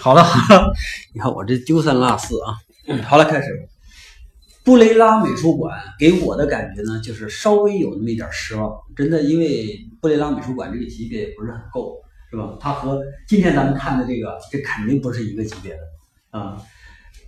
好了好了，你看我这丢三落四啊。好了，开始。布雷拉美术馆给我的感觉呢，就是稍微有那么一点失望。真的，因为布雷拉美术馆这个级别也不是很够，是吧？它和今天咱们看的这个，这肯定不是一个级别的啊。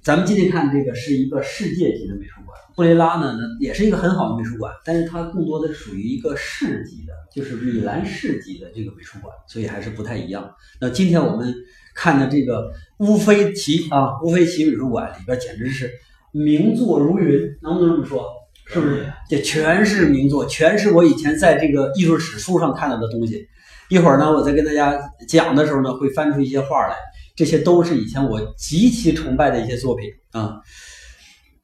咱们今天看这个是一个世界级的美术馆，布雷拉呢，也是一个很好的美术馆，但是它更多的属于一个市级的，就是米兰市级的这个美术馆，所以还是不太一样。那今天我们看的这个乌菲齐啊，乌菲齐美术馆里边简直是。名作如云，能不能这么说？是不是？这全是名作，全是我以前在这个艺术史书上看到的东西。一会儿呢，我再跟大家讲的时候呢，会翻出一些画来，这些都是以前我极其崇拜的一些作品啊。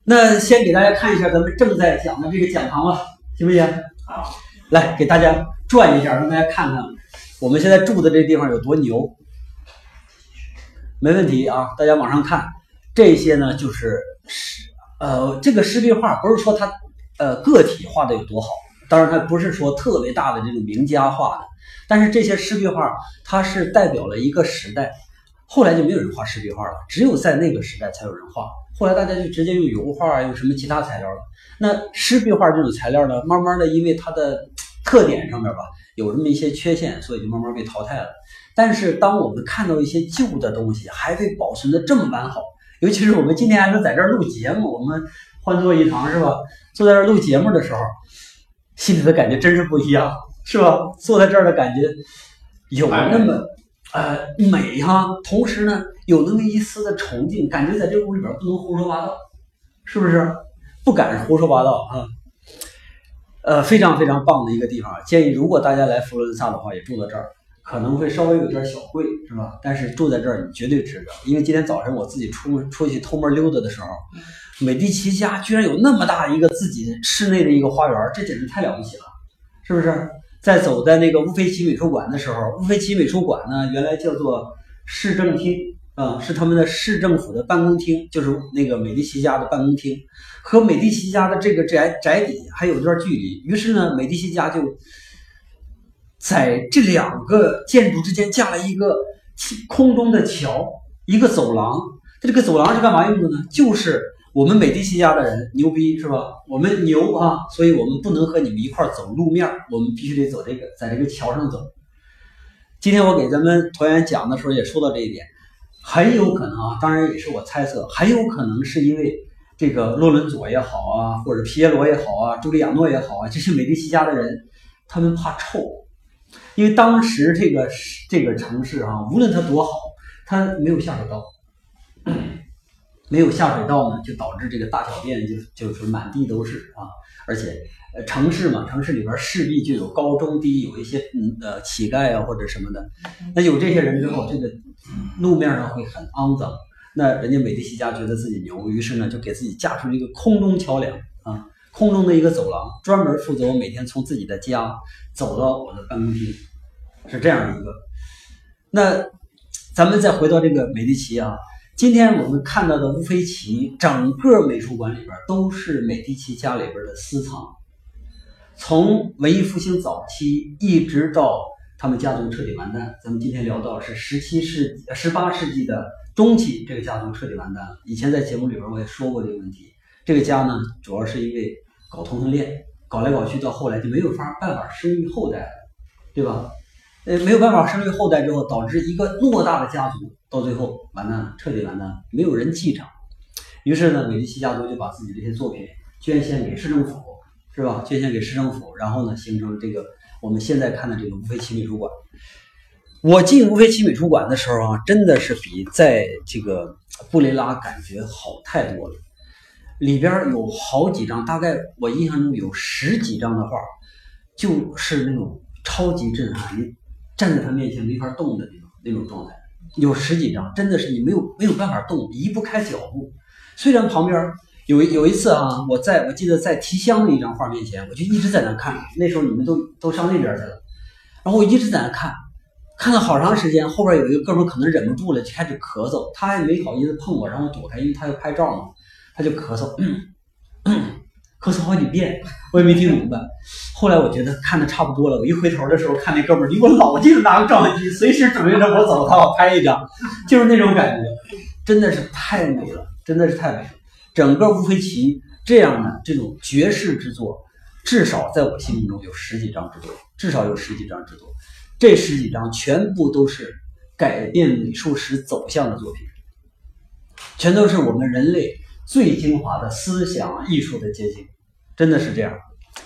那先给大家看一下咱们正在讲的这个讲堂吧，行不行？好，来给大家转一下，让大家看看我们现在住的这地方有多牛。没问题啊，大家往上看，这些呢就是。是，呃，这个湿壁画不是说它，呃，个体画的有多好，当然它不是说特别大的这种名家画的，但是这些湿壁画它是代表了一个时代，后来就没有人画湿壁画了，只有在那个时代才有人画，后来大家就直接用油画，用什么其他材料了。那湿壁画这种材料呢，慢慢的因为它的特点上面吧，有这么一些缺陷，所以就慢慢被淘汰了。但是当我们看到一些旧的东西还被保存的这么完好。尤其是我们今天还能在这儿录节目，我们欢坐一堂是吧？坐在这儿录节目的时候，心里的感觉真是不一样，是吧？坐在这儿的感觉有那么呃美哈，同时呢有那么一丝的崇敬，感觉在这屋里边不能胡说八道，是不是？不敢胡说八道啊。呃，非常非常棒的一个地方，建议如果大家来佛罗伦萨的话，也住在这儿。可能会稍微有点小贵，是吧？但是住在这儿你绝对值得，因为今天早晨我自己出出去偷摸溜达的时候，美第奇家居然有那么大一个自己室内的一个花园，这简直太了不起了，是不是？在走在那个乌菲齐美术馆的时候，乌菲齐美术馆呢，原来叫做市政厅啊，是他们的市政府的办公厅，就是那个美第奇家的办公厅，和美第奇家的这个宅宅邸还有一段距离，于是呢，美第奇家就。在这两个建筑之间架了一个空中的桥，一个走廊。它这个走廊是干嘛用的呢？就是我们美第奇家的人牛逼是吧？我们牛啊，所以我们不能和你们一块走路面，我们必须得走这个，在这个桥上走。今天我给咱们团员讲的时候也说到这一点，很有可能啊，当然也是我猜测，很有可能是因为这个洛伦佐也好啊，或者皮耶罗也好啊，朱利亚诺也好啊，这些美第奇家的人，他们怕臭。因为当时这个这个城市啊，无论它多好，它没有下水道，没有下水道呢，就导致这个大小便就就是满地都是啊。而且，城市嘛，城市里边势必就有高中低，有一些嗯呃乞丐啊或者什么的。那有这些人之后，这个路面上会很肮脏。那人家美第奇家觉得自己牛，于是呢就给自己架出了一个空中桥梁啊。空中的一个走廊，专门负责我每天从自己的家走到我的办公厅，是这样一个。那咱们再回到这个美第奇啊，今天我们看到的乌菲齐整个美术馆里边都是美第奇家里边的私藏，从文艺复兴早期一直到他们家族彻底完蛋。咱们今天聊到是十七世十八世纪的中期，这个家族彻底完蛋了。以前在节目里边我也说过这个问题，这个家呢主要是因为。搞同性恋，搞来搞去，到后来就没有法办法生育后代了，对吧？呃，没有办法生育后代之后，导致一个偌大的家族到最后完蛋了，彻底完蛋了，没有人继承。于是呢，美第奇家族就把自己这些作品捐献给市政府，是吧？捐献给市政府，然后呢，形成这个我们现在看的这个乌菲齐美术馆。我进乌菲齐美术馆的时候啊，真的是比在这个布雷拉感觉好太多了。里边有好几张，大概我印象中有十几张的画，就是那种超级震撼，你站在他面前没法动的那种那种状态。有十几张，真的是你没有没有办法动，移不开脚步。虽然旁边有有一次啊，我在我记得在提香的一张画面前，我就一直在那看。那时候你们都都上那边去了，然后我一直在那看，看了好长时间。后边有一个哥们可能忍不住了，就开始咳嗽，他还没好意思碰我，让我躲开，因为他要拍照嘛。他就咳嗽，咳嗽好几遍，我也没听明白。后来我觉得看的差不多了，我一回头的时候，看那哥们离我老近，拿个照相机，随时准备着我走，他要拍一张。就是那种感觉，真的是太美了，真的是太美了。整个乌菲齐这样的这种绝世之作，至少在我心目中有十几张之多，至少有十几张之多。这十几张全部都是改变美术史走向的作品，全都是我们人类最精华的思想艺术的结晶，真的是这样。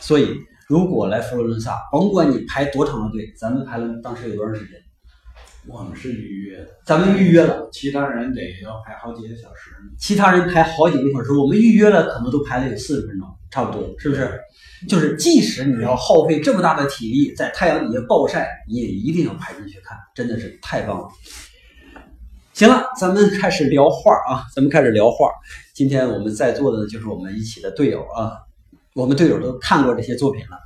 所以，如果来佛罗伦萨，甭管你排多长的队，咱们排了当时有多长时间？我们是预约的，咱们预约了，其他人得要排好几个小时。其他人排好几个小时，我们预约了，可能都排了有四十分钟，差不多，是不是？就是即使你要耗费这么大的体力在太阳底下暴晒，你也一定要排进去看，真的是太棒了。行了，咱们开始聊画啊，咱们开始聊画。今天我们在座的就是我们一起的队友啊，我们队友都看过这些作品了，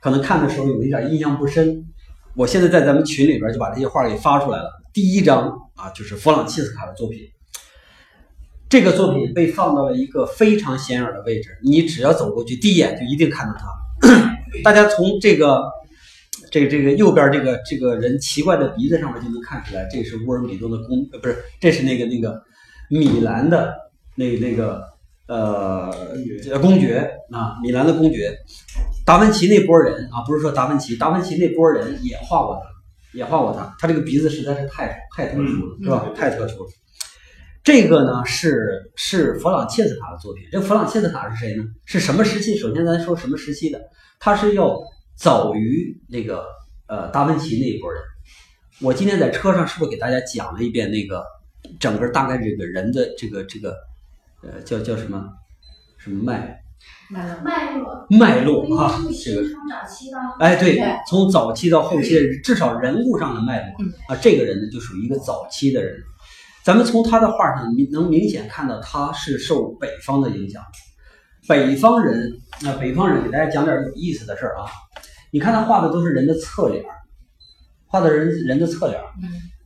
可能看的时候有一点印象不深。我现在在咱们群里边就把这些画给发出来了。第一张啊，就是弗朗切斯卡的作品。这个作品被放到了一个非常显眼的位置，你只要走过去，第一眼就一定看到它。大家从这个、这个、这个右边这个这个人奇怪的鼻子上面就能看出来，这是乌尔米诺的公，呃，不是，这是那个那个米兰的那那个呃公爵啊，米兰的公爵。达芬奇那波人啊，不是说达芬奇，达芬奇那波人也画过他，也画过他。他这个鼻子实在是太太特殊了，是吧？太特殊了。这个呢是是弗朗切斯卡的作品。这个弗朗切斯卡是谁呢？是什么时期？首先咱说什么时期的？他是要早于那个呃达芬奇那一波人。我今天在车上是不是给大家讲了一遍那个整个大概这个人的这个这个呃叫叫什么什么脉？脉络，脉络啊，这个从早期到哎对，从早期到后期的至少人物上的脉络啊，这个人呢就属于一个早期的人。咱们从他的画上你能明显看到他是受北方的影响。北方人，那北方人给大家讲点有意思的事儿啊。你看他画的都是人的侧脸，画的人人的侧脸。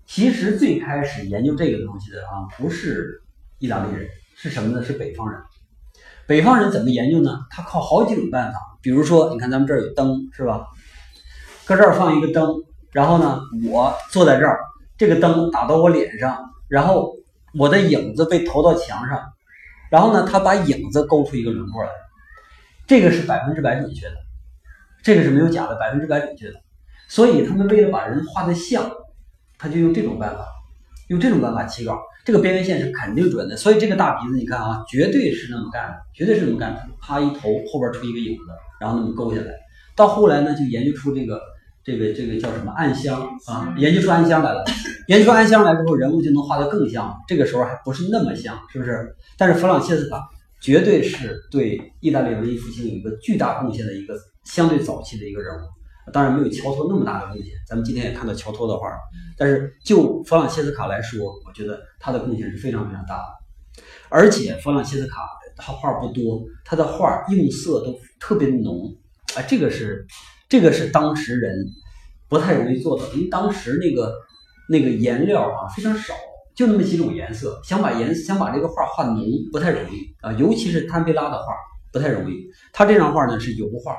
其实最开始研究这个东西的啊，不是意大利人，是什么呢？是北方人。北方人怎么研究呢？他靠好几种办法。比如说，你看咱们这儿有灯，是吧？搁这儿放一个灯，然后呢，我坐在这儿，这个灯打到我脸上，然后我的影子被投到墙上，然后呢，他把影子勾出一个轮廓来，这个是百分之百准确的，这个是没有假的，百分之百准确的。所以他们为了把人画的像，他就用这种办法，用这种办法起稿。这个边缘线是肯定准的，所以这个大鼻子你看啊，绝对是那么干的，绝对是那么干的。啪一头，后边出一个影子，然后那么勾下来。到后来呢，就研究出这个这个这个叫什么暗香啊，研究出暗香来了。研究出暗香来之后，人物就能画得更像。这个时候还不是那么像，是不是？但是弗朗切斯卡绝对是对意大利文艺复兴有一个巨大贡献的一个相对早期的一个人物。当然没有乔托那么大的贡献，咱们今天也看到乔托的画，但是就弗朗切斯卡来说，我觉得他的贡献是非常非常大的。而且弗朗切斯卡他画不多，他的画用色都特别浓，啊，这个是这个是当时人不太容易做到，因为当时那个那个颜料啊非常少，就那么几种颜色，想把颜想把这个画画浓不太容易啊，尤其是坦佩拉的画不太容易。他这张画呢是油画。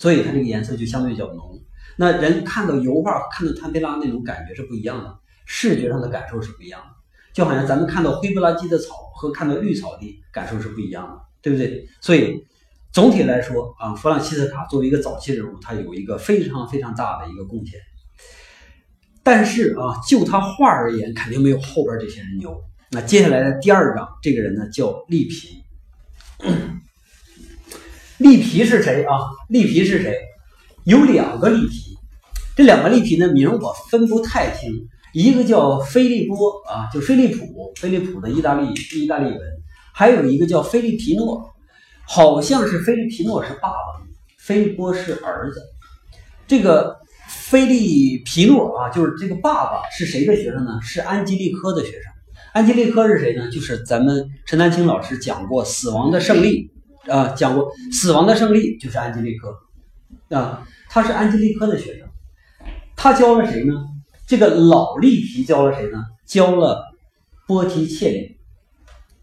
所以它这个颜色就相对较浓，那人看到油画，看到坦佩拉那种感觉是不一样的，视觉上的感受是不一样的，就好像咱们看到灰不拉几的草和看到绿草地感受是不一样的，对不对？所以总体来说啊，弗朗西斯卡作为一个早期人物，他有一个非常非常大的一个贡献。但是啊，就他画而言，肯定没有后边这些人牛。那接下来的第二张，这个人呢叫利皮。利皮是谁啊？利皮是谁？有两个利皮，这两个利皮呢名我分不太清，一个叫菲利波啊，就菲利普，菲利普的意大利意大利文，还有一个叫菲利皮诺，好像是菲利皮诺是爸爸，菲利波是儿子。这个菲利皮诺啊，就是这个爸爸是谁的学生呢？是安吉丽科的学生。安吉丽科是谁呢？就是咱们陈丹青老师讲过《死亡的胜利》。啊，讲过《死亡的胜利》就是安吉利科，啊，他是安吉利科的学生，他教了谁呢？这个老利皮教了谁呢？教了波提切利，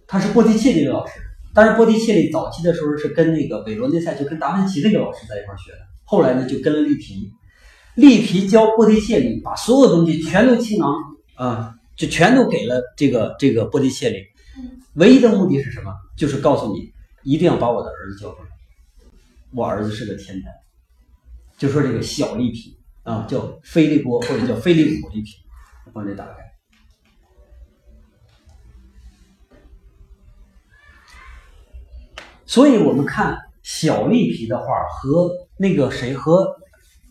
他是波提切利的老师。但是波提切利早期的时候是跟那个韦罗内塞，就跟达芬奇那个老师在一块学的，后来呢就跟了利皮，利皮教波提切利，把所有东西全都倾囊啊，就全都给了这个这个波提切利。唯一的目的是什么？就是告诉你，一定要把我的儿子叫出来。我儿子是个天才。就说这个小利皮啊，叫菲利波或者叫菲利普利皮，帮这打开。所以我们看小利皮的画和那个谁和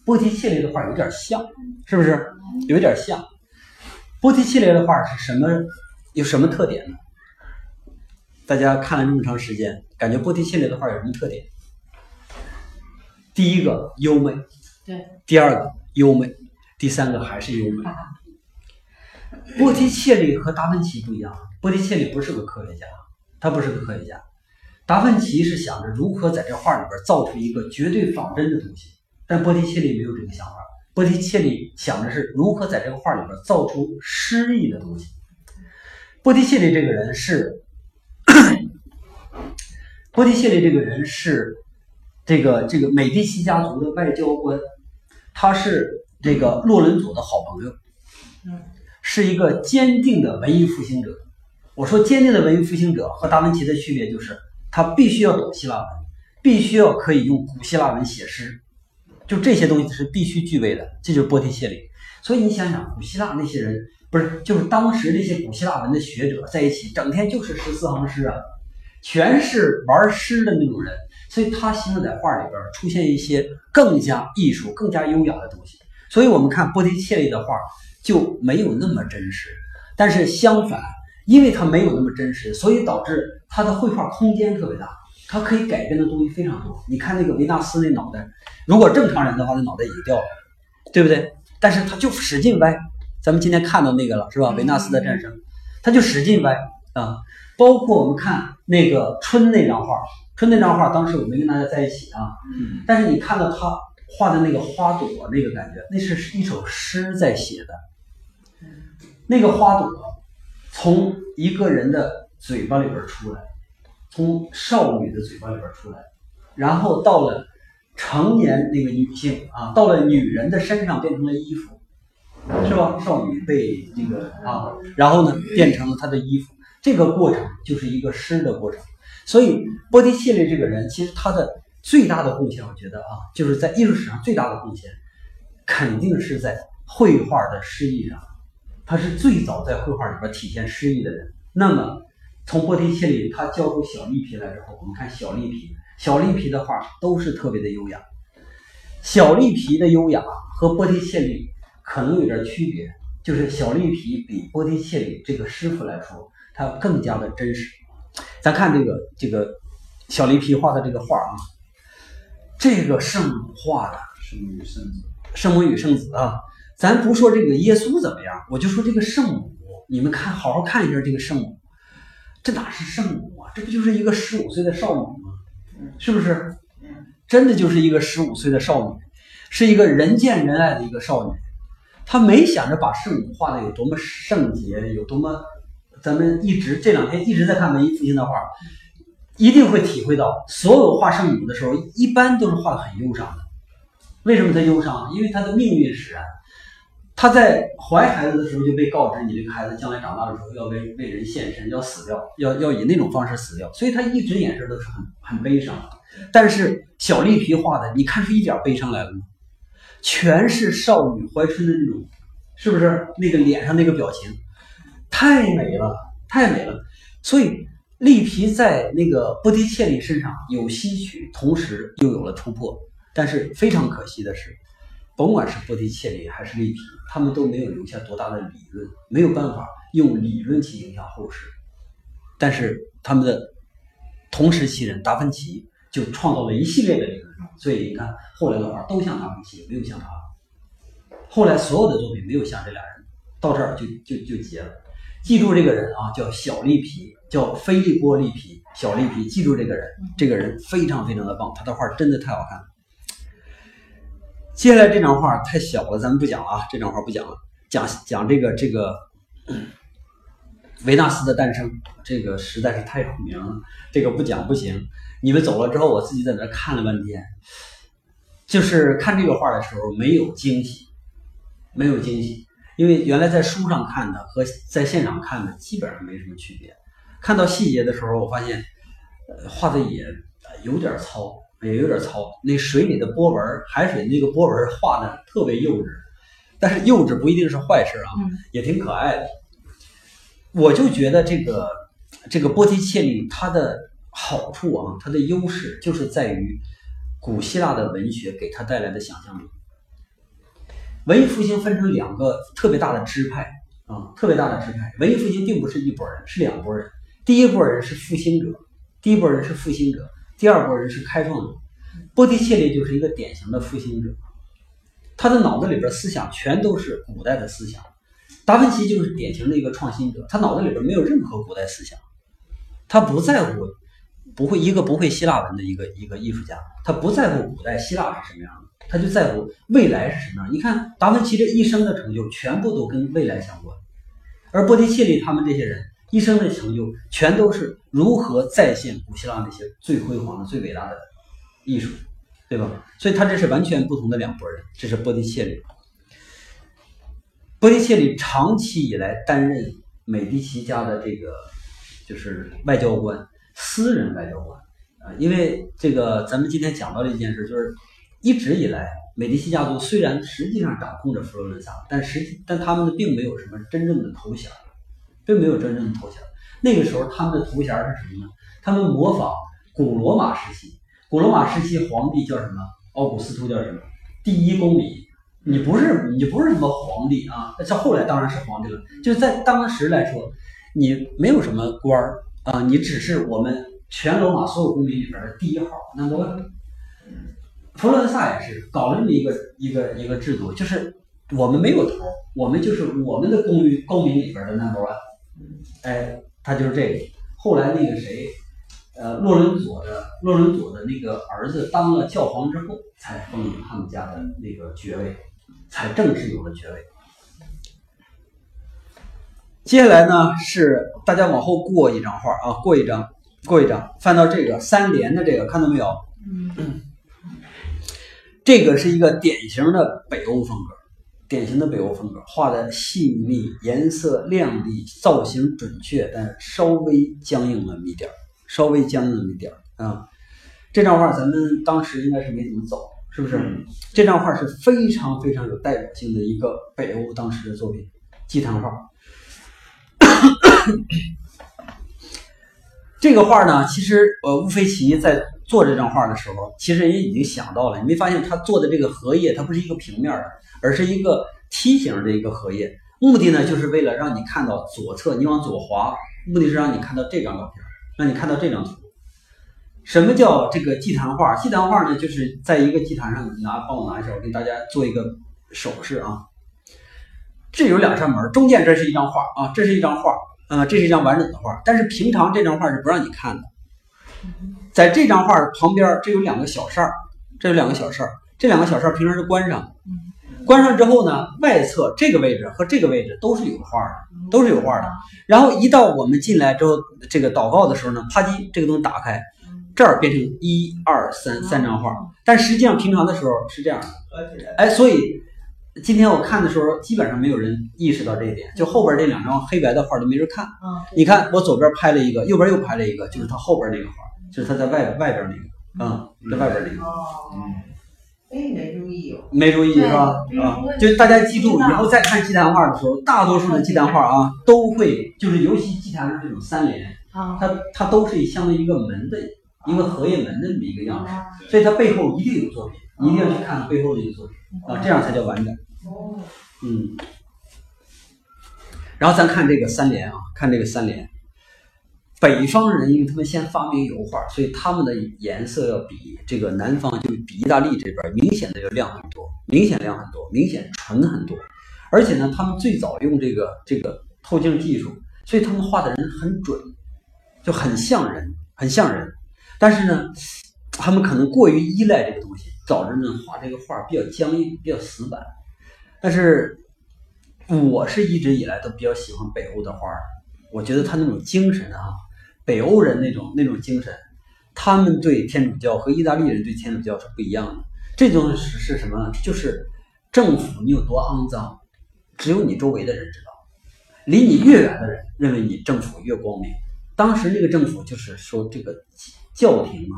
波提切利的画有点像，是不是？有点像。波提切利的画是什么？有什么特点呢？大家看了这么长时间，感觉波提切利的画有什么特点？第一个优美，对；第二个优美，第三个还是优美。波提切利和达芬奇不一样，波提切利不是个科学家，他不是个科学家。达芬奇是想着如何在这画里边造出一个绝对仿真的东西，但波提切利没有这个想法。波提切利想的是如何在这个画里边造出诗意的东西。波提切利这个人是，波提切利这个人是这个这个美第奇家族的外交官，他是这个洛伦佐的好朋友，是一个坚定的文艺复兴者。我说坚定的文艺复兴者和达芬奇的区别就是。他必须要懂希腊文，必须要可以用古希腊文写诗，就这些东西是必须具备的。这就是波提切利。所以你想想，古希腊那些人，不是就是当时那些古希腊文的学者在一起，整天就是十四行诗啊，全是玩诗的那种人。所以他希望在画里边出现一些更加艺术、更加优雅的东西。所以我们看波提切利的画就没有那么真实，但是相反。因为它没有那么真实，所以导致他的绘画空间特别大，他可以改变的东西非常多。你看那个维纳斯那脑袋，如果正常人的话，那脑袋已经掉了，对不对？但是他就使劲歪。咱们今天看到那个了，是吧？维纳斯的战争，他就使劲歪啊。包括我们看那个春那张画，春那张画，当时我没跟大家在一起啊，但是你看到他画的那个花朵，那个感觉，那是一首诗在写的，那个花朵。从一个人的嘴巴里边出来，从少女的嘴巴里边出来，然后到了成年那个女性啊，到了女人的身上变成了衣服，是吧？少女被这个啊，然后呢变成了她的衣服，这个过程就是一个诗的过程。所以波提切利这个人，其实他的最大的贡献，我觉得啊，就是在艺术史上最大的贡献，肯定是在绘画的诗意上。他是最早在绘画里边体现诗意的人。那么，从波提切利他教出小利皮来之后，我们看小利皮，小利皮的画都是特别的优雅。小利皮的优雅和波提切利可能有点区别，就是小利皮比波提切利这个师傅来说，他更加的真实。咱看这个这个小利皮画的这个画啊，这个圣母画的圣母与圣子，圣母与圣子啊。咱不说这个耶稣怎么样，我就说这个圣母，你们看，好好看一下这个圣母，这哪是圣母啊？这不就是一个十五岁的少女吗？是不是？真的就是一个十五岁的少女，是一个人见人爱的一个少女。她没想着把圣母画的有多么圣洁，有多么……咱们一直这两天一直在看文艺复兴的画，一定会体会到，所有画圣母的时候，一般都是画的很忧伤的。为什么她忧伤？因为她的命运使然。他在怀孩子的时候就被告知，你这个孩子将来长大的时候要为为人献身，要死掉，要要以那种方式死掉，所以他一直眼神都是很很悲伤。但是小丽皮画的，你看出一点悲伤来了吗？全是少女怀春的那种，是不是？那个脸上那个表情太美了，太美了。所以丽皮在那个波提切利身上有吸取，同时又有了突破。但是非常可惜的是。甭管是波提切利还是利皮，他们都没有留下多大的理论，没有办法用理论去影响后世。但是他们的同时期人达芬奇就创造了一系列的理论，所以你看后来的画都像达芬奇，没有像他。后来所有的作品没有像这俩人，到这儿就就就结了。记住这个人啊，叫小利皮，叫菲利波利皮，小利皮，记住这个人，这个人非常非常的棒，他的画真的太好看了。接下来这张画太小了，咱们不讲了啊！这张画不讲了，讲讲这个这个维纳斯的诞生，这个实在是太有名了，这个不讲不行。你们走了之后，我自己在那看了半天，就是看这个画的时候没有惊喜，没有惊喜，因为原来在书上看的和在现场看的基本上没什么区别。看到细节的时候，我发现，呃，画的也有点糙，也有点糙。那水里的波纹，海水那个波纹画的特别幼稚，但是幼稚不一定是坏事啊，也挺可爱的。我就觉得这个这个波提切利它的好处啊，它的优势就是在于古希腊的文学给他带来的想象力。文艺复兴分成两个特别大的支派啊，特别大的支派。文艺复兴并不是一拨人，是两拨人。第一拨人是复兴者，第一拨人是复兴者，第二拨人是开创者。波提切利就是一个典型的复兴者，他的脑子里边思想全都是古代的思想。达芬奇就是典型的一个创新者，他脑子里边没有任何古代思想，他不在乎，不会一个不会希腊文的一个一个艺术家，他不在乎古代希腊是什么样的，他就在乎未来是什么样。你看达芬奇这一生的成就全部都跟未来相关，而波提切利他们这些人。一生的成就全都是如何再现古希腊那些最辉煌的、最伟大的艺术，对吧？所以他这是完全不同的两拨人。这是波提切利。波提切利长期以来担任美第奇家的这个就是外交官，私人外交官啊。因为这个，咱们今天讲到的一件事，就是一直以来美第奇家族虽然实际上掌控着佛罗伦萨，但实际但他们并没有什么真正的头衔。并没有真正的头衔。那个时候，他们的头衔是什么呢？他们模仿古罗马时期。古罗马时期，皇帝叫什么？奥古斯都叫什么？第一公民。你不是，你不是什么皇帝啊？像后来当然是皇帝了。就在当时来说，你没有什么官儿啊，你只是我们全罗马所有公民里边的第一号。那么，佛罗伦萨也是搞了这么一个一个一个制度，就是我们没有头，我们就是我们的公民公民里边的 number one。哎，他就是这个。后来那个谁，呃，洛伦佐的洛伦佐的那个儿子当了教皇之后，才封了他们家的那个爵位，才正式有了爵位。接下来呢，是大家往后过一张画啊，过一张，过一张，翻到这个三联的这个，看到没有？嗯，这个是一个典型的北欧风格。典型的北欧风格，画的细腻，颜色亮丽，造型准确，但稍微僵硬了一点儿，稍微僵硬了一点儿啊。这张画咱们当时应该是没怎么走，是不是？这张画是非常非常有代表性的一个北欧当时的作品，祭坛画。这个画呢，其实呃，乌菲齐在做这张画的时候，其实也已经想到了。你没发现他做的这个荷叶，它不是一个平面的。而是一个梯形的一个荷叶，目的呢，就是为了让你看到左侧，你往左滑，目的是让你看到这张照片，让你看到这张图。什么叫这个祭坛画？祭坛画呢，就是在一个祭坛上，你拿，帮我拿一下，我给大家做一个手势啊。这有两扇门，中间这是一张画啊，这是一张画啊，这是一张完整的画。但是平常这张画是不让你看的，在这张画旁边，这有两个小扇儿，这有两个小扇儿，这两个小扇儿平常是关上。关上之后呢，外侧这个位置和这个位置都是有画的，都是有画的。然后一到我们进来之后，这个祷告的时候呢，啪叽，这个东西打开，这儿变成一二三三张画。但实际上平常的时候是这样的，哎，所以今天我看的时候，基本上没有人意识到这一点，就后边这两张黑白的画都没人看。你看我左边拍了一个，右边又拍了一个，就是他后边那个画，就是他在外外边那个，啊，在外边那个，嗯。哎，没注意哦，没注意是吧？啊，就大家记住，以后再看祭坛画的时候，大多数的祭坛画啊，都会就是尤其祭坛上这种三联，它它都是相当于一个门的一个荷叶门的这么一个样式，所以它背后一定有作品，一定要去看背后的一个作品啊，这样才叫完整。哦，嗯，然后咱看这个三联啊，看这个三联。北方人，因为他们先发明油画，所以他们的颜色要比这个南方，就比意大利这边明显的要亮很多，明显亮很多，明显纯很多。而且呢，他们最早用这个这个透镜技术，所以他们画的人很准，就很像人，很像人。但是呢，他们可能过于依赖这个东西，导致呢画这个画比较僵硬，比较死板。但是，我是一直以来都比较喜欢北欧的画，我觉得他那种精神啊。北欧人那种那种精神，他们对天主教和意大利人对天主教是不一样的。这种是是什么呢？就是政府你有多肮脏，只有你周围的人知道，离你越远的人认为你政府越光明。当时那个政府就是说这个教廷啊，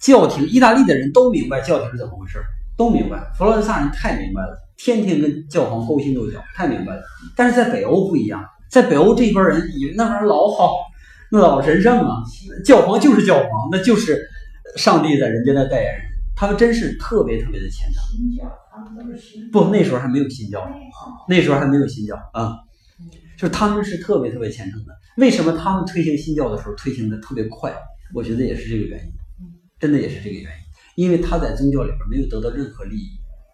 教廷，意大利的人都明白教廷是怎么回事，都明白。佛罗伦萨人太明白了，天天跟教皇勾心斗角，太明白了。但是在北欧不一样，在北欧这边人以为那玩意儿老好，老神圣啊，教皇就是教皇，那就是上帝在人间的代言人，他们真是特别特别的虔诚。不，那时候还没有新教，那时候还没有新教啊，就是他们是特别特别虔诚的。为什么他们推行新教的时候推行的特别快？我觉得也是这个原因，真的也是这个原因，因为他在宗教里边没有得到任何利益，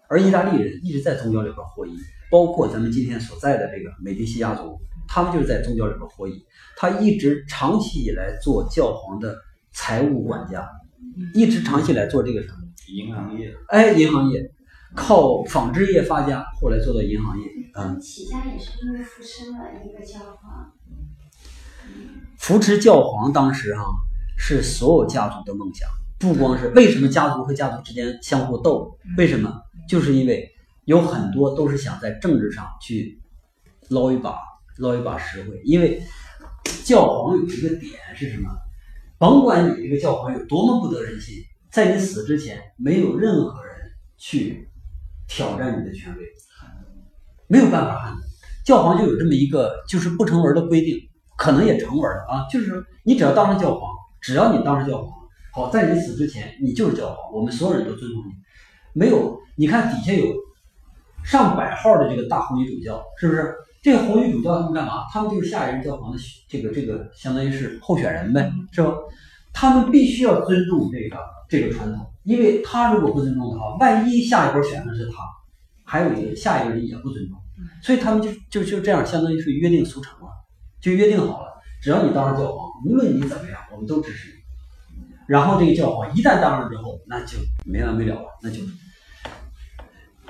而意大利人一直在宗教里边获益，包括咱们今天所在的这个美第奇家族，他们就是在宗教里边获益。他一直长期以来做教皇的财务管家，一直长期以来做这个什么？银行业哎，银行业靠纺织业发家，后来做到银行业。嗯，起家也是因为扶持了一个教皇，扶持教皇当时哈、是所有家族的梦想，不光是为什么家族和家族之间相互斗？为什么？就是因为有很多都是想在政治上去捞一把捞一把实惠，因为教皇有一个点是什么？甭管你这个教皇有多么不得人心，在你死之前，没有任何人去挑战你的权威，没有办法。教皇就有这么一个就是不成文的规定，可能也成文了啊，就是说你只要当上教皇，只要你当上教皇，好，在你死之前，你就是教皇，我们所有人都尊重你。没有，你看底下有上百号的这个大红衣主教，是不是？这个红衣主教他们干嘛？他们就是下一任教皇的这个这个，相当于是候选人呗，是吧？他们必须要尊重这个这个传统，因为他如果不尊重的话，万一下一波选的是他，还有一个下一个人也不尊重，所以他们就就就这样，相当于是约定俗成了，就约定好了，只要你当上教皇，无论你怎么样，我们都支持你。然后这个教皇一旦当上之后，那就没完没了了，那就。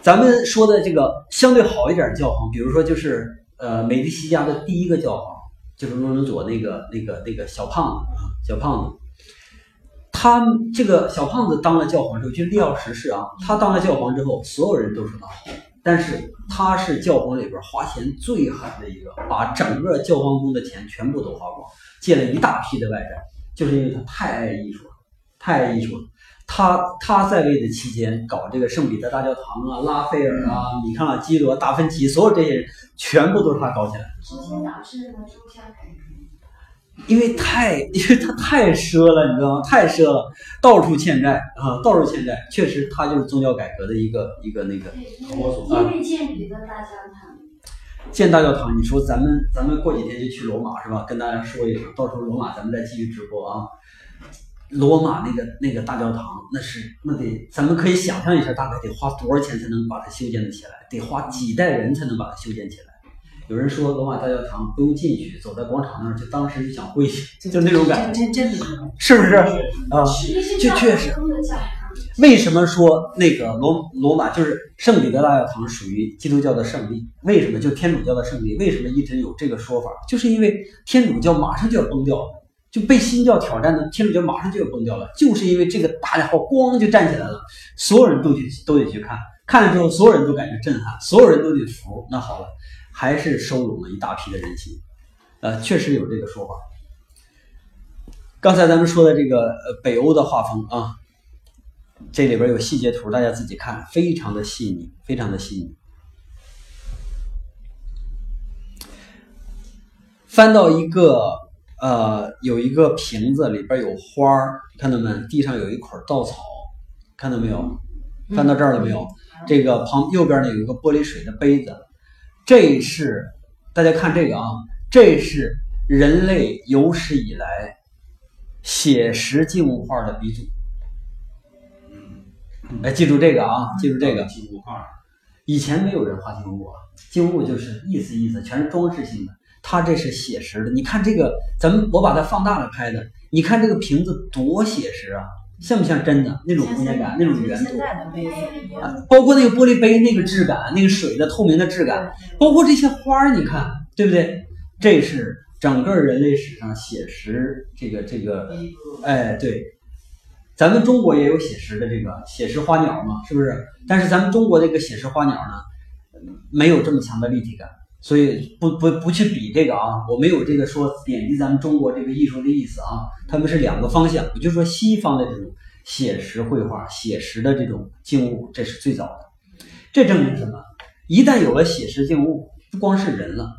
咱们说的这个相对好一点的教皇，比如说就是呃美第奇家的第一个教皇，就是罗伦佐那个那个那个小胖子啊，小胖子。他这个小胖子当了教皇之后，就利奥十世啊，他当了教皇之后，所有人都说他好，但是他是教皇里边花钱最狠的一个，把整个教皇宫的钱全部都花光，借了一大批的外债，就是因为他太爱艺术了，太爱艺术了。他他在位的期间，搞这个圣彼得大教堂啊、拉斐尔啊、米开朗基罗、达芬奇，所有这些人全部都是他搞起来的。直接导致了宗教改革。因为太，因为他太奢了，你知道吗？太奢了，到处欠债啊，到处欠债。确实，他就是宗教改革的一个一个那个导火索为因为建彼得大教堂，建大教堂。你说咱们咱们过几天就去罗马是吧？跟大家说一声，到时候罗马咱们再继续直播啊。罗马那个那个大教堂，那是那得，咱们可以想象一下，大概得花多少钱才能把它修建的起来？得花几代人才能把它修建起来。有人说罗马大教堂不用进去，走在广场那儿，就当时就想跪下，就那种感觉，真真的是是不是啊？那些教这确实为什么说那个罗罗马就是圣彼得大教堂属于基督教的胜利？为什么就天主教的胜利？为什么一直有这个说法？就是因为天主教马上就要崩掉了，就被新教挑战的天主教马上就要崩掉了，就是因为这个大家伙咣就站起来了，所有人都去都得去看，看了之后所有人都感觉震撼，所有人都得服。那好了，还是收拢了一大批的人心，呃，确实有这个说法。刚才咱们说的这个呃北欧的画风啊，这里边有细节图，大家自己看，非常的细腻，非常的细腻。翻到一个呃，有一个瓶子里边有花儿，看到没？地上有一捆稻草，看到没有？翻到这儿了没有？这个旁右边呢有一个玻璃水的杯子，这是大家看这个啊，这是人类有史以来写实静物画的鼻祖。哎，记住这个啊，记住这个。静物画，以前没有人画静物啊，静物就是意思意思，全是装饰性的。它这是写实的，你看这个，咱们我把它放大了拍的，你看这个瓶子多写实啊，像不像真的那种空间感，那种圆度。啊？包括那个玻璃杯那个质感，那个水的透明的质感，包括这些花儿，你看对不对？这是整个人类史上写实这个这个哎，对，咱们中国也有写实的这个写实花鸟嘛，是不是？但是咱们中国这个写实花鸟呢，没有这么强的立体感，所以不不不去比这个啊，我没有这个说贬低咱们中国这个艺术的意思啊，他们是两个方向。我就说西方的这种写实绘画、写实的这种静物，这是最早的。这证明什么？一旦有了写实静物，不光是人了，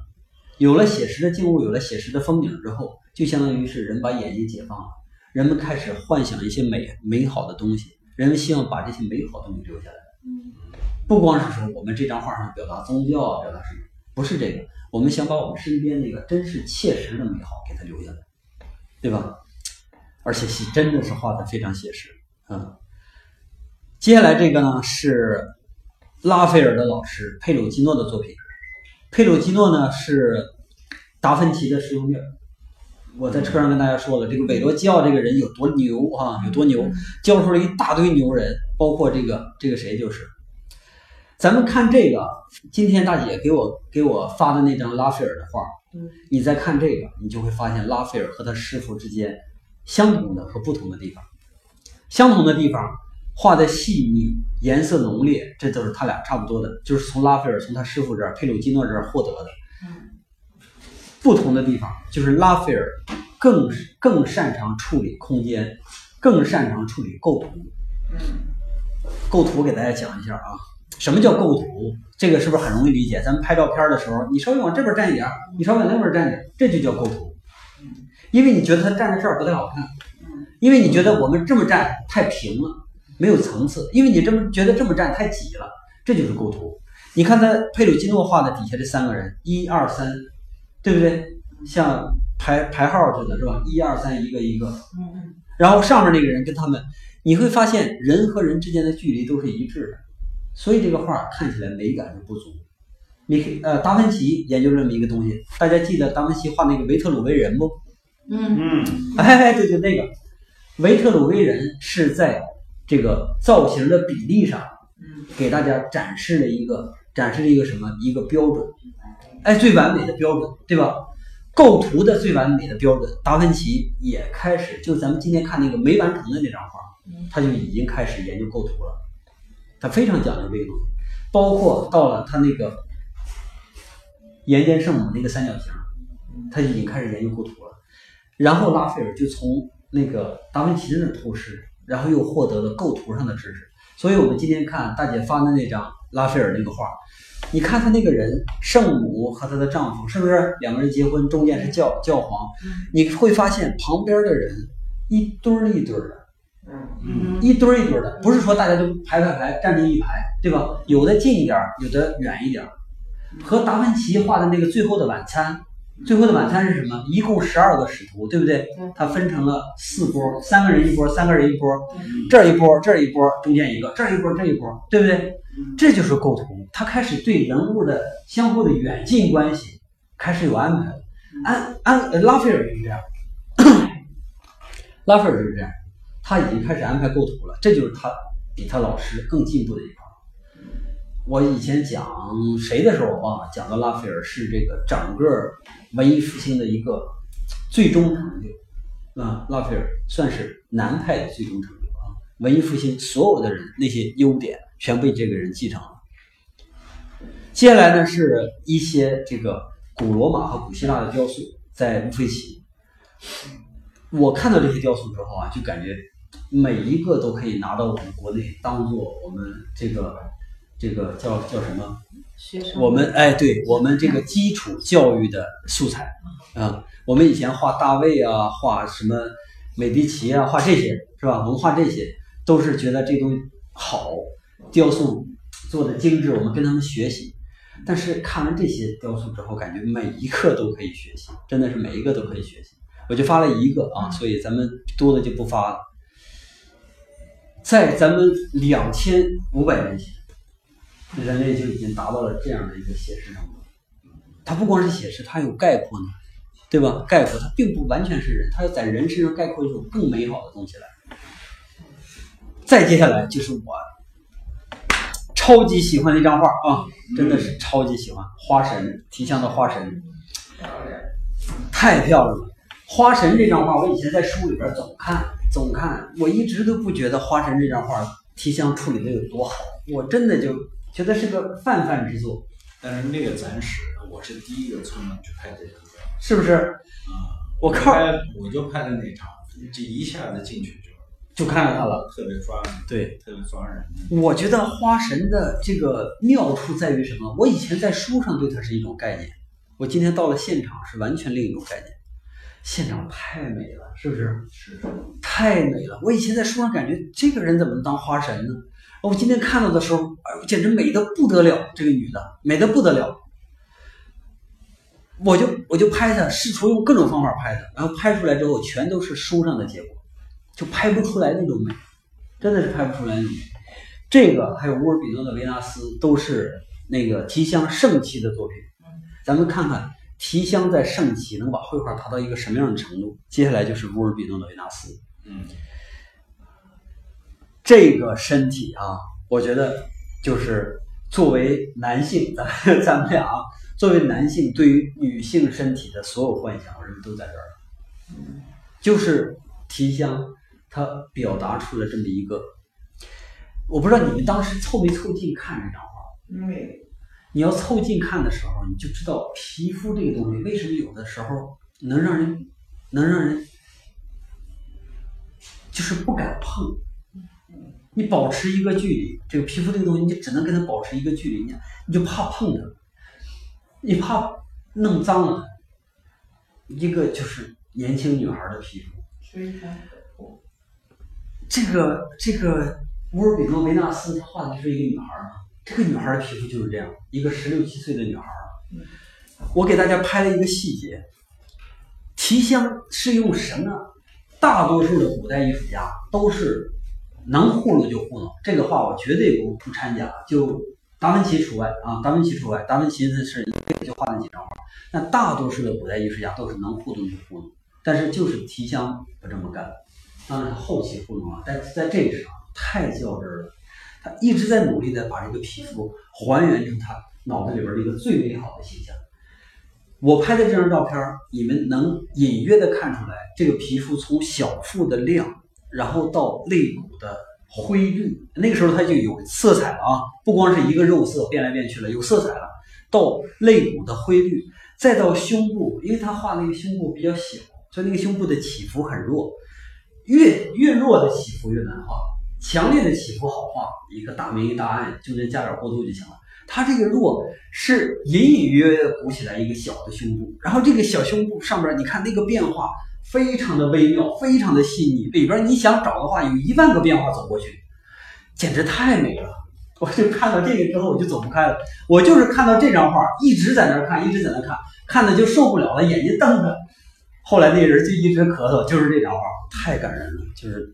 有了写实的静物，有了写实的风景之后，就相当于是人把眼睛解放了，人们开始幻想一些美美好的东西，人们希望把这些美好的东西留下来。不光是说我们这张画上表达宗教啊，表达什么，不是这个，我们想把我们身边那个真实切实的美好给它留下来，对吧？而且是真的是画的非常写实，嗯。接下来这个呢是拉斐尔的老师佩鲁基诺的作品，佩鲁基诺呢是达芬奇的师兄弟。我在车上跟大家说了，这个韦罗基奥这个人有多牛啊，有多牛，教出了一大堆牛人，包括这个这个谁就是。咱们看这个，今天大姐给我给我发的那张拉斐尔的画，你再看这个，你就会发现拉斐尔和他师傅之间相同的和不同的地方。相同的地方，画的细腻，颜色浓烈，这都是他俩差不多的，就是从拉斐尔从他师傅这儿佩鲁基诺这儿获得的。不同的地方就是拉斐尔更更擅长处理空间，更擅长处理构图。构图给大家讲一下啊，什么叫构图？这个是不是很容易理解？咱们拍照片的时候，你稍微往这边站一点，你稍微往那边站一点，这就叫构图。因为你觉得他站在这儿不太好看，因为你觉得我们这么站太平了，没有层次，因为你这么觉得这么站太挤了，这就是构图。你看他佩鲁基诺画的底下这三个人，一二三，对不对？像排排号似的，是吧？一二三，一个一个。嗯然后上面那个人跟他们，你会发现人和人之间的距离都是一致的，所以这个画看起来美感是不足。你可以呃，达芬奇研究这么一个东西，大家记得达芬奇画那个维特鲁威人不？嗯。嗯，哎，对，就那个。维特鲁威人是在这个造型的比例上，嗯。给大家展示了一个展示了一个什么？一个标准，哎，最完美的标准，对吧？构图的最完美的标准，达芬奇也开始，就咱们今天看那个没完成的那张画，他就已经开始研究构图了，他非常讲究这个东西，包括到了他那个岩间圣母那个三角形，他已经开始研究构图了。然后拉斐尔就从那个达芬奇的那儿偷师，然后又获得了构图上的知识。所以我们今天看大姐发的那张拉斐尔那个画，你看他那个人，圣母和她的丈夫是不是两个人结婚，中间是教教皇？你会发现旁边的人一堆儿一堆儿的，嗯一堆儿一堆儿的，不是说大家都排排排站成一排，对吧？有的近一点儿，有的远一点儿。和达芬奇画的那个《最后的晚餐》，《最后的晚餐》是什么？一共十二个使徒，对不对？它分成了四波，三个人一波，三个人一波，这儿一波，这儿一波，中间一个，这儿一波，这一波，对不对？这就是构图，他开始对人物的相互的远近关系开始有安排了。安安呃 拉斐尔就是这样，拉斐尔就是这样，他已经开始安排构图了，这就是他比他老师更进步的一块。我以前讲谁的时候我忘了，讲到拉斐尔是这个整个文艺复兴的一个最终成就啊，拉斐尔算是南派的最终成就啊，文艺复兴所有的人那些优点全被这个人继承了。接下来呢是一些这个古罗马和古希腊的雕塑，在乌菲齐。我看到这些雕塑之后啊，就感觉每一个都可以拿到我们国内当做我们这个这个叫叫什么？学生我们哎，对我们这个基础教育的素材啊，我们以前画大卫啊，画什么美第奇啊，画这些是吧？我们画这些都是觉得这东西好，雕塑做的精致，我们跟他们学习。但是看完这些雕塑之后，感觉每一个都可以学习，真的是每一个都可以学习。我就发了一个啊，所以咱们多的就不发了。在咱们两千五百年前，人类就已经达到了这样的一个写实程度。它不光是写实，它有概括呢，对吧？概括它并不完全是人，它要在人身上概括一种更美好的东西来。再接下来就是我超级喜欢的一张画啊，真的是超级喜欢花神提香的花神，太漂亮了。花神这张画，我以前在书里边总看总看，我一直都不觉得花神这张画提香处理的有多好，我真的就觉得是个泛泛之作，但是那个展史，我是第一个冲上去拍这张的。是不是？啊，我靠，拍我就拍的那场，这一下子进去就就看到他了，特别抓人，对，特别抓人。我觉得花神的这个妙处在于什么？我以前在书上对它是一种概念，我今天到了现场是完全另一种概念。现场太美了，是不是？是太美了。我以前在书上感觉这个人怎么能当花神呢？我今天看到的时候，哎，简直美的不得了。这个女的美的不得了。我就我就拍她，试图用各种方法拍她，然后拍出来之后全都是书上的结果，就拍不出来那种美，真的是拍不出来那种美。这个还有乌尔比诺的维纳斯都是那个提香圣器的作品，咱们看看提香在盛期能把绘画达到一个什么样的程度。接下来就是乌尔比诺的维纳斯，嗯，这个身体啊，我觉得就是作为男性，咱咱们俩啊。作为男性，对于女性身体的所有幻想，我认为都在这儿。嗯，就是提香，它表达出了这么一个。我不知道你们当时凑没凑近看这张画？没。你要凑近看的时候，你就知道皮肤这个东西为什么有的时候能让人能让人就是不敢碰。你保持一个距离，这个皮肤这个东西，你就只能跟它保持一个距离，你你就怕碰它。你怕弄脏了，一个就是年轻女孩的皮肤。这个这个乌尔比诺维纳斯他画的就是一个女孩嘛，这个女孩的皮肤就是这样，一个十六七岁的女孩。我给大家拍了一个细节，提香是用什么？大多数的古代艺术家都是能糊弄就糊弄，这个话我绝对不不掺假，就。达芬奇除外啊，达芬奇除外。达芬奇的是一辈子就画那几张画，那大多数的古代艺术家都是能糊弄就糊弄，但是就是提香不这么干。当然后期糊弄了，但在这个上太较真了。一直在努力的把这个皮肤还原成他脑子里边的一个最美好的形象。我拍的这张照片，你们能隐约的看出来，这个皮肤从小腹的亮，然后到肋骨的。灰绿，那个时候它就有色彩了啊，不光是一个肉色变来变去了，有色彩了。到肋骨的灰绿，再到胸部，因为他画那个胸部比较小，所以那个胸部的起伏很弱。越越弱的起伏越难画，强烈的起伏好画。一个大明一大暗，中间加点过渡就行了。它这个弱是隐隐约约鼓起来一个小的胸部，然后这个小胸部上边，你看那个变化。非常的微妙，非常的细腻，里边你想找的话，有一万个变化走过去，简直太美了。我就看到这个之后，我就走不开了。我就是看到这张画，一直在那看，一直在那看，看的就受不了了，眼睛瞪着。后来那人就一直咳嗽，就是这张画，太感人了，就是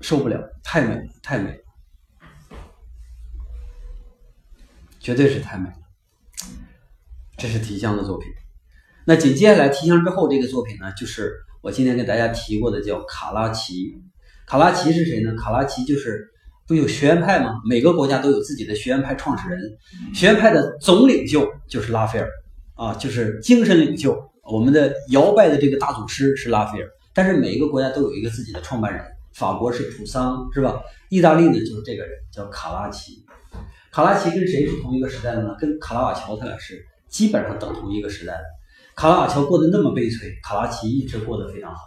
受不了，太美了，太美了，绝对是太美了。这是提香的作品。那紧接下来提香之后，这个作品呢，就是。我今天跟大家提过的叫卡拉奇，卡拉奇是谁呢？卡拉奇就是不有学院派吗？每个国家都有自己的学院派创始人，学院派的总领袖就是拉斐尔啊，就是精神领袖。我们的摇摆的这个大祖师是拉斐尔，但是每一个国家都有一个自己的创办人。法国是普桑，是吧？意大利呢就是这个人叫卡拉奇。卡拉奇跟谁是同一个时代的呢？跟卡拉瓦乔他俩是基本上等同一个时代的。卡拉瓦乔过得那么悲催，卡拉奇一直过得非常好。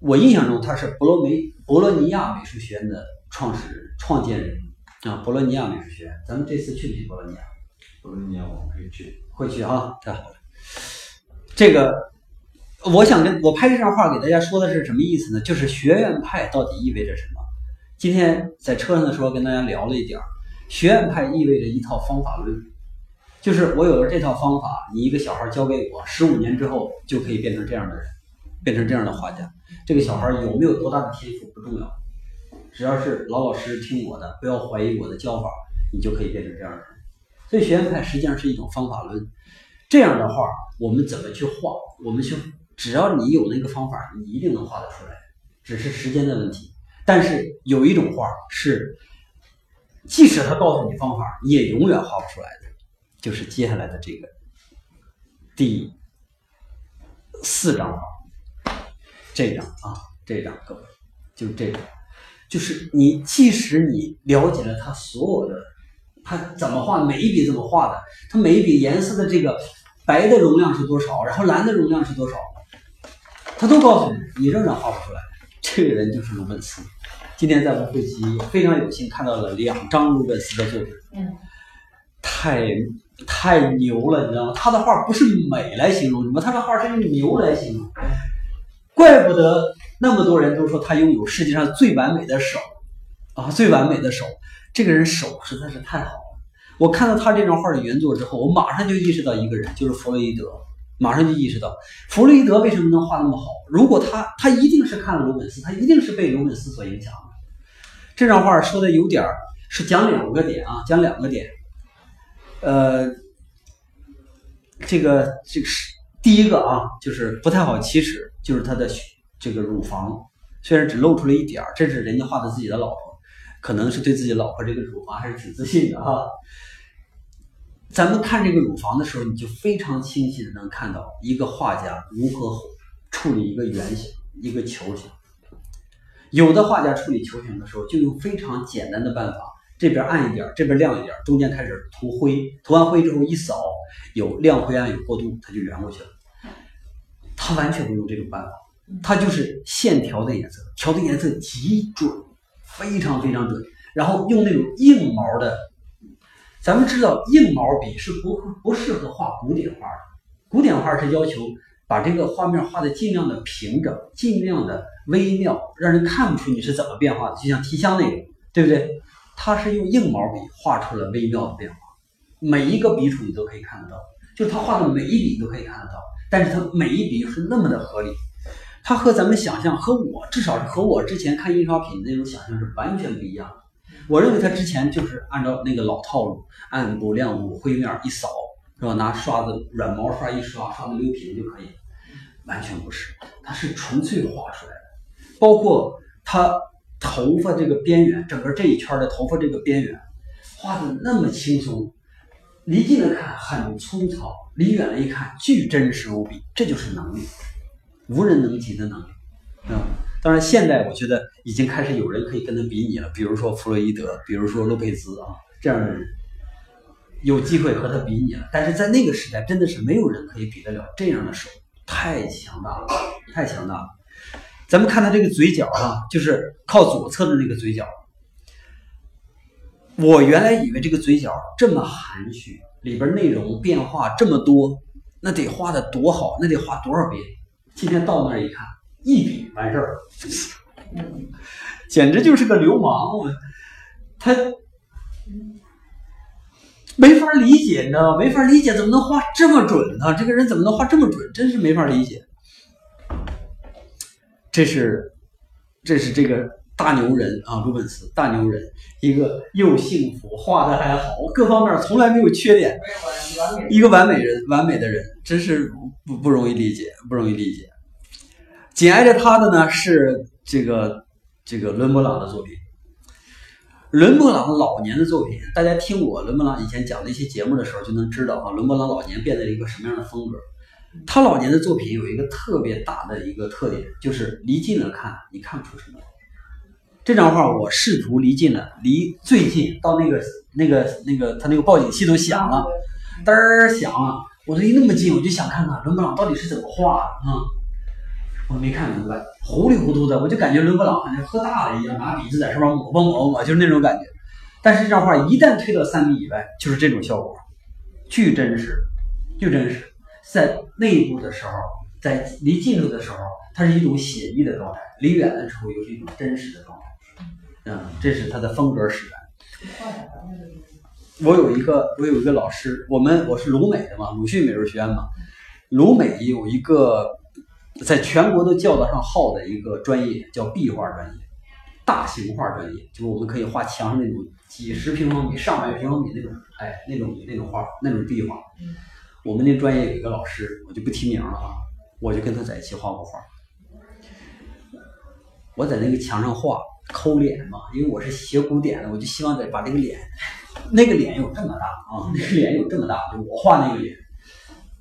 我印象中他是博罗梅博洛尼亚美术学院的创始人、创建人啊。博洛尼亚美术学院，咱们这次去不去博洛尼亚？博洛尼亚我们可以去，会去啊，太好了。这个，我想跟我拍这张画给大家说的是什么意思呢？就是学院派到底意味着什么？今天在车上的时候跟大家聊了一点儿，学院派意味着一套方法论。就是我有了这套方法，你一个小孩交给我，十五年之后就可以变成这样的人，变成这样的画家。这个小孩有没有多大的天赋不重要，只要是老老实实听我的，不要怀疑我的教法，你就可以变成这样的人。所以学院派实际上是一种方法论。这样的画我们怎么去画？我们去，只要你有那个方法，你一定能画得出来，只是时间的问题。但是有一种画是，即使他告诉你方法，也永远画不出来的。就是接下来的这个第四张画，这张啊，这张各位，就这张，就是你即使你了解了他所有的他怎么画，每一笔怎么画的，他每一笔颜色的这个白的容量是多少，然后蓝的容量是多少，他都告诉你，你仍然画不出来。这个人就是鲁本斯。今天在我们会集非常有幸看到了两张鲁本斯的作品，嗯，太太牛了，你知道吗？他的画不是美来形容，你们他的画是用牛来形容，怪不得那么多人都说他拥有世界上最完美的手啊，最完美的手。这个人手实在是太好了。我看到他这张画的原作之后，我马上就意识到一个人，就是弗洛伊德。马上就意识到，弗洛伊德为什么能画那么好？如果他他一定是看了鲁本斯，他一定是被鲁本斯所影响的。这张画说的有点儿是讲两个点啊，讲两个点。呃，这个这个是第一个啊，就是不太好启齿，就是他的这个乳房，虽然只露出了一点儿，这是人家画的自己的老婆，可能是对自己老婆这个乳房还是挺自信的哈。咱们看这个乳房的时候，你就非常清晰的能看到一个画家如何处理一个圆形、一个球形。有的画家处理球形的时候，就用非常简单的办法，这边暗一点，这边亮一点，中间开始涂灰，涂完灰之后一扫，有亮灰暗有过渡，它就圆过去了。他完全不用这种办法，他就是线条的颜色，调的颜色极准，非常非常准，然后用那种硬毛的。咱们知道硬毛笔是不不适合画古典画的，古典画是要求把这个画面画的尽量的平整，尽量的微妙，让人看不出你是怎么变化的，就像提香那个，对不对？他是用硬毛笔画出了微妙的变化，每一个笔触你都可以看得到，就是他画的每一笔你都可以看得到，但是他每一笔又是那么的合理，他和咱们想象和我至少是和我之前看印刷品那种想象是完全不一样的。我认为他之前就是按照那个老套路，暗部亮部灰面一扫，是吧？拿刷子软毛刷一刷，刷的溜平就可以。完全不是，他是纯粹画出来的。包括他头发这个边缘，整个这一圈的头发这个边缘，画的那么轻松，离近了看很粗糙，离远了一看巨真实无比。这就是能力，无人能及的能力，啊。当然，现在我觉得已经开始有人可以跟他比拟了，比如说弗洛伊德，比如说洛佩兹啊，这样的人有机会和他比拟了。但是在那个时代，真的是没有人可以比得了这样的手，太强大了，太强大了。咱们看他这个嘴角啊，就是靠左侧的那个嘴角。我原来以为这个嘴角这么含蓄，里边内容变化这么多，那得画的多好，那得画多少遍？今天到那儿一看。一笔完事儿，简直就是个流氓！我他没法理解，你知道吗？没法理解，怎么能画这么准呢？这个人怎么能画这么准？真是没法理解。这是这是这个大牛人啊，鲁本斯大牛人，一个又幸福，画的还好，各方面从来没有缺点，一个完美人，完美的人，真是不不容易理解，不容易理解。紧挨着他的呢是这个这个伦勃朗的作品。伦勃朗老年的作品，大家听我伦勃朗以前讲的一些节目的时候就能知道啊，伦勃朗老年变得了一个什么样的风格。他老年的作品有一个特别大的一个特点，就是离近了看你看不出什么。这张画我试图离近了，离最近到那个那个那个他那个报警器都响了，嘚儿响了，我离那么近，我就想看看伦勃朗到底是怎么画的啊。我没看明白，糊里糊涂的，我就感觉伦勃朗好像喝大了一样，拿笔子在上面抹吧抹吧抹，就是那种感觉。但是这张画一旦推到三米以外，就是这种效果，巨真实，巨真实。在内部的时候，在离近处的时候，它是一种写意的状态；离远的时候，又是一种真实的状态。嗯，这是他的风格使然。我有一个，我有一个老师，我们我是鲁美的嘛，鲁迅美术学院嘛，鲁美有一个。在全国都叫得上号的一个专业叫壁画专业，大型画专业，就是我们可以画墙上那种几十平方米、上百平方米那种，哎，那种那种画，那种壁画。我们那专业有一个老师，我就不提名了啊，我就跟他在一起画过画。我在那个墙上画抠脸嘛，因为我是学古典的，我就希望得把这个脸，那个脸有这么大啊，那个脸有这么大，就我画那个脸。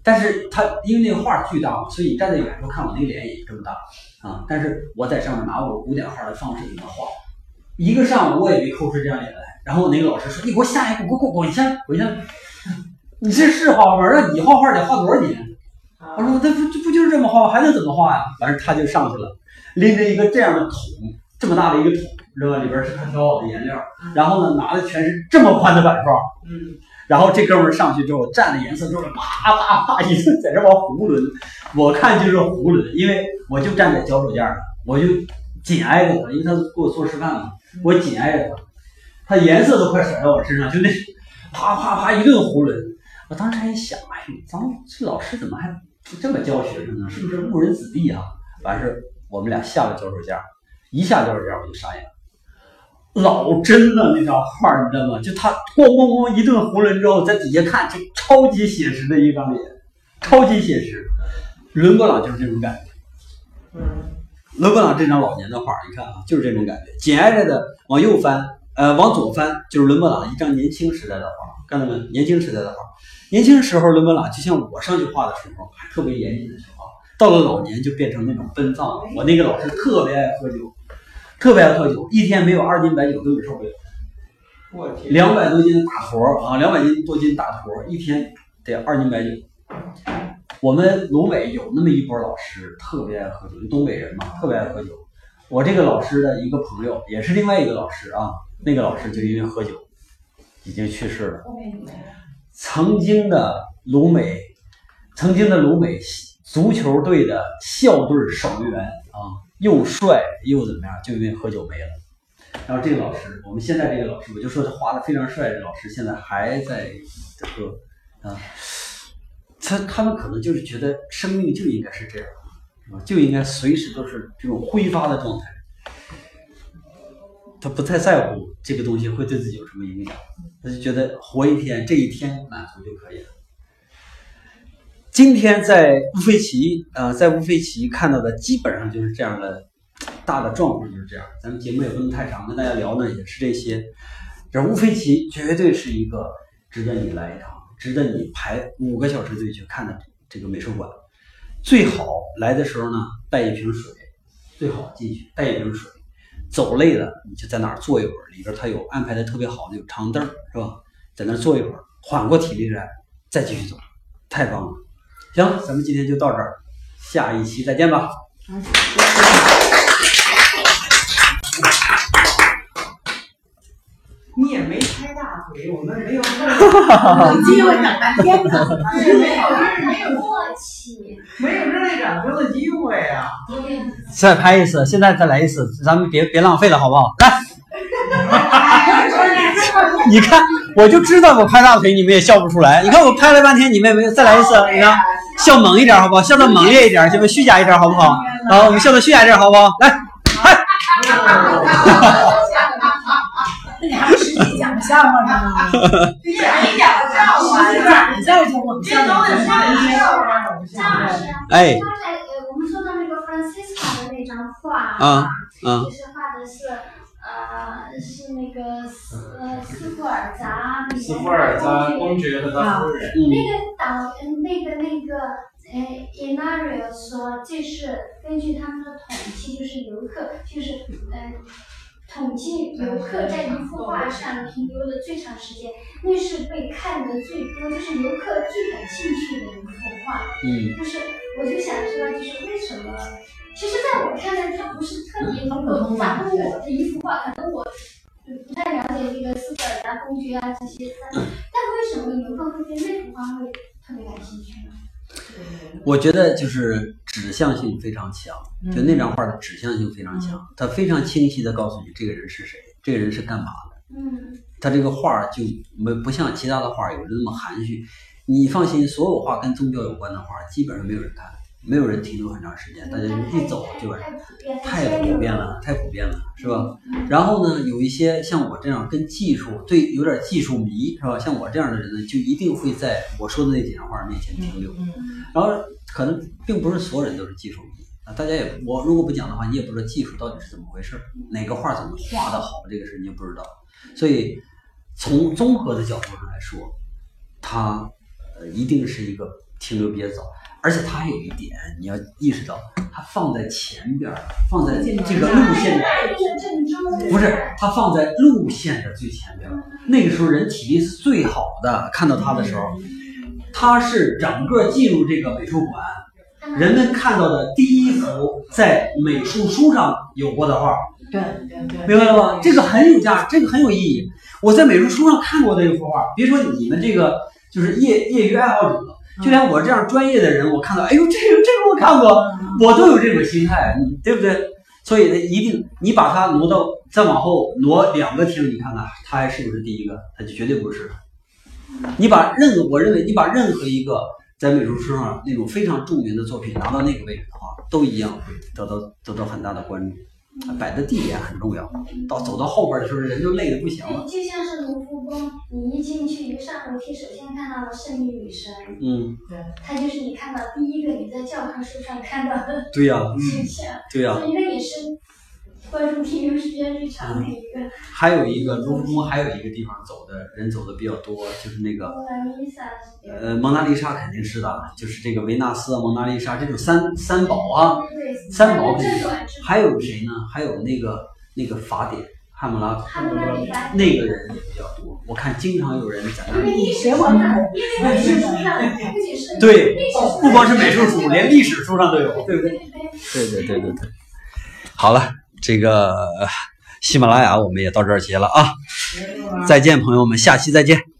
但是他因为那个画巨大嘛，所以你站在远处看我那个脸也这么大啊。但是我在上面拿我古典画的方式给他画，一个上午我也没抠出这张脸来。然后那个老师说：“你给我下一步，给我滚下滚下！你这是画画吗？让你画画得画多少年？”我说：“这不这不就是这么画，还能怎么画呀？”完事他就上去了，拎着一个这样的桶，这么大的一个桶，知道吧？里边是他调好的颜料，然后呢拿的全是这么宽的板刷。嗯。然后这哥们儿上去之后蘸了颜色之后，啪啪啪一顿在这往囫囵，我看就是囫囵，因为我就站在脚手架上，我就紧挨着他，因为他给我做示范嘛，我紧挨着他。他颜色都快甩到我身上，就那啪啪啪一顿囫囵。我当时还想，哎，咱们这老师怎么还这么教学生呢？是不是误人子弟啊？完事我们俩下了脚手架，一下脚手架我就傻眼了，老真了那张画，你知道吗？就他咣咣咣一顿囫囵之后，在底下看，就超级写实的一张脸，超级写实。伦勃朗就是这种感觉。嗯，伦勃朗这张老年的画，你看啊，就是这种感觉，紧挨着的往右翻。呃，往左翻就是伦勃朗一张年轻时代的画，看到没？年轻时代的画，年轻时候伦勃朗就像我上去画的时候还特别严谨的时候，到了老年就变成那种奔放。我那个老师特别爱喝酒，特别爱喝酒，一天没有二斤白酒根本受不了。我天，两百多斤大坨啊，两百斤多斤大坨，一天得二斤白酒。我们鲁北有那么一波老师特别爱喝酒，东北人嘛，特别爱喝酒。我这个老师的一个朋友也是另外一个老师啊。那个老师就因为喝酒已经去世了。曾经的鲁美，曾经的鲁美足球队的校队守门员啊，又帅又怎么样，就因为喝酒没了。然后这个老师，我们现在这个老师，我就说他画的非常帅的老师，现在还在喝啊。他他们可能就是觉得生命就应该是这样，就应该随时都是这种挥发的状态。他不太在乎这个东西会对自己有什么影响，他就觉得活一天，这一天满足就可以了。今天在乌菲齐，呃，在乌菲齐看到的基本上就是这样的大的状况，就是这样。咱们节目也不能太长，跟大家聊呢也是这些。这乌菲齐绝对是一个值得你来一趟，值得你排五个小时队去看的这个美术馆。最好来的时候呢，带一瓶水，最好进去带一瓶水。走累了，你就在那儿坐一会儿，里边它有安排的特别好的有长凳，是吧？在那坐一会儿，缓过体力来，再继续走，太棒了。行，咱们今天就到这儿，下一期再见吧。你也没拍大腿，我们没有有机会等半天呢，没有没有默契，没有热烈掌声的机会啊！再拍一次，现在再来一次，咱们别别浪费了，好不好？来，你看，我就知道我拍大腿你们也笑不出来。你看我拍了半天，你们也没有，再来一次，你看，笑猛一点，好不好？笑的猛烈一点，行不？虚假一点，好不好？好，我们笑的虚假一点，好不好？来，嗨。那你还不实际讲笑话呢？你讲笑话，讲笑话我们笑的的张老师，哎，刚才呃，我们说到那个 Francisca 的那张画啊，嗯，就是画的是啊，是那个斯呃斯库尔扎，斯库尔扎公爵和他夫人。那个导那个那个呃 i n a r i o 说，这是根据他们的统计，就是游客，就是呃。统计游客在一幅画上停留的最长时间，那是被看的最多，就是游客最感兴趣的一幅画。嗯，就是我就想知道，就是为什么？其实，在我看来，它不是特别能够打动我的一幅画，可能我不太了解这个斯德尔达公爵啊这些，但为什么游客会对那幅画会特别感兴趣呢？我觉得就是指向性非常强，就那张画的指向性非常强，它非常清晰的告诉你这个人是谁，这个人是干嘛的。嗯，他这个画就没不像其他的画有的那么含蓄。你放心，所有画跟宗教有关的画，基本上没有人看，没有人停留很长时间，大家就一走就完。太普遍了，太普遍了，是吧？然后呢，有一些像我这样跟技术对有点技术迷，是吧？像我这样的人呢，就一定会在我说的那几张画面前停留。然后可能并不是所有人都是技术迷啊，大家也我如果不讲的话，你也不知道技术到底是怎么回事，哪个画怎么画的好，这个事你也不知道。所以从综合的角度上来说，它呃一定是一个停留比较早。而且它还有一点，你要意识到，它放在前边儿，放在这个路线的，不是它放在路线的最前边儿。那个时候人体力是最好的，看到它的时候，它是整个进入这个美术馆，人们看到的第一幅在美术书上有过的画。对对对，明白了吗？这个很有价，这个很有意义。我在美术书上看过的一幅画，别说你们这个就是业业余爱好者。就连我这样专业的人，我看到，哎呦，这个这个我看过，我都有这种心态，对不对？所以呢，一定你把它挪到再往后挪两个厅，你看看它还是不是第一个？它就绝对不是。你把任何，我认为你把任何一个在美术史上那种非常著名的作品拿到那个位置的话，都一样会得到得到很大的关注。摆的地点很重要，到走到后边的时候，人就累得不行了。就像是卢浮宫，你一进去，一上楼梯，首先看到了圣女女神。嗯，对，她就是你看到第一个你在教科书上看到的对呀、形象。对呀、所以那也是观众停留时间最长的一个。还有一个卢浮宫，还有一个地方走的人走的比较多，就是那个蒙娜丽莎呃蒙娜丽莎肯定是的，就是这个维纳斯、蒙娜丽莎这种三三宝啊，三宝肯定。还有谁呢？还有那个那个法典汉谟拉哈姆拉比法那个人也比较多，我看经常有人在那儿。因为历史学过书上，因为历史书上不仅是对不光是美术书，连历史书上都有，对不对。对对对对对。好了，这个喜马拉雅我们也到这儿结了啊，再见，朋友们，下期再见。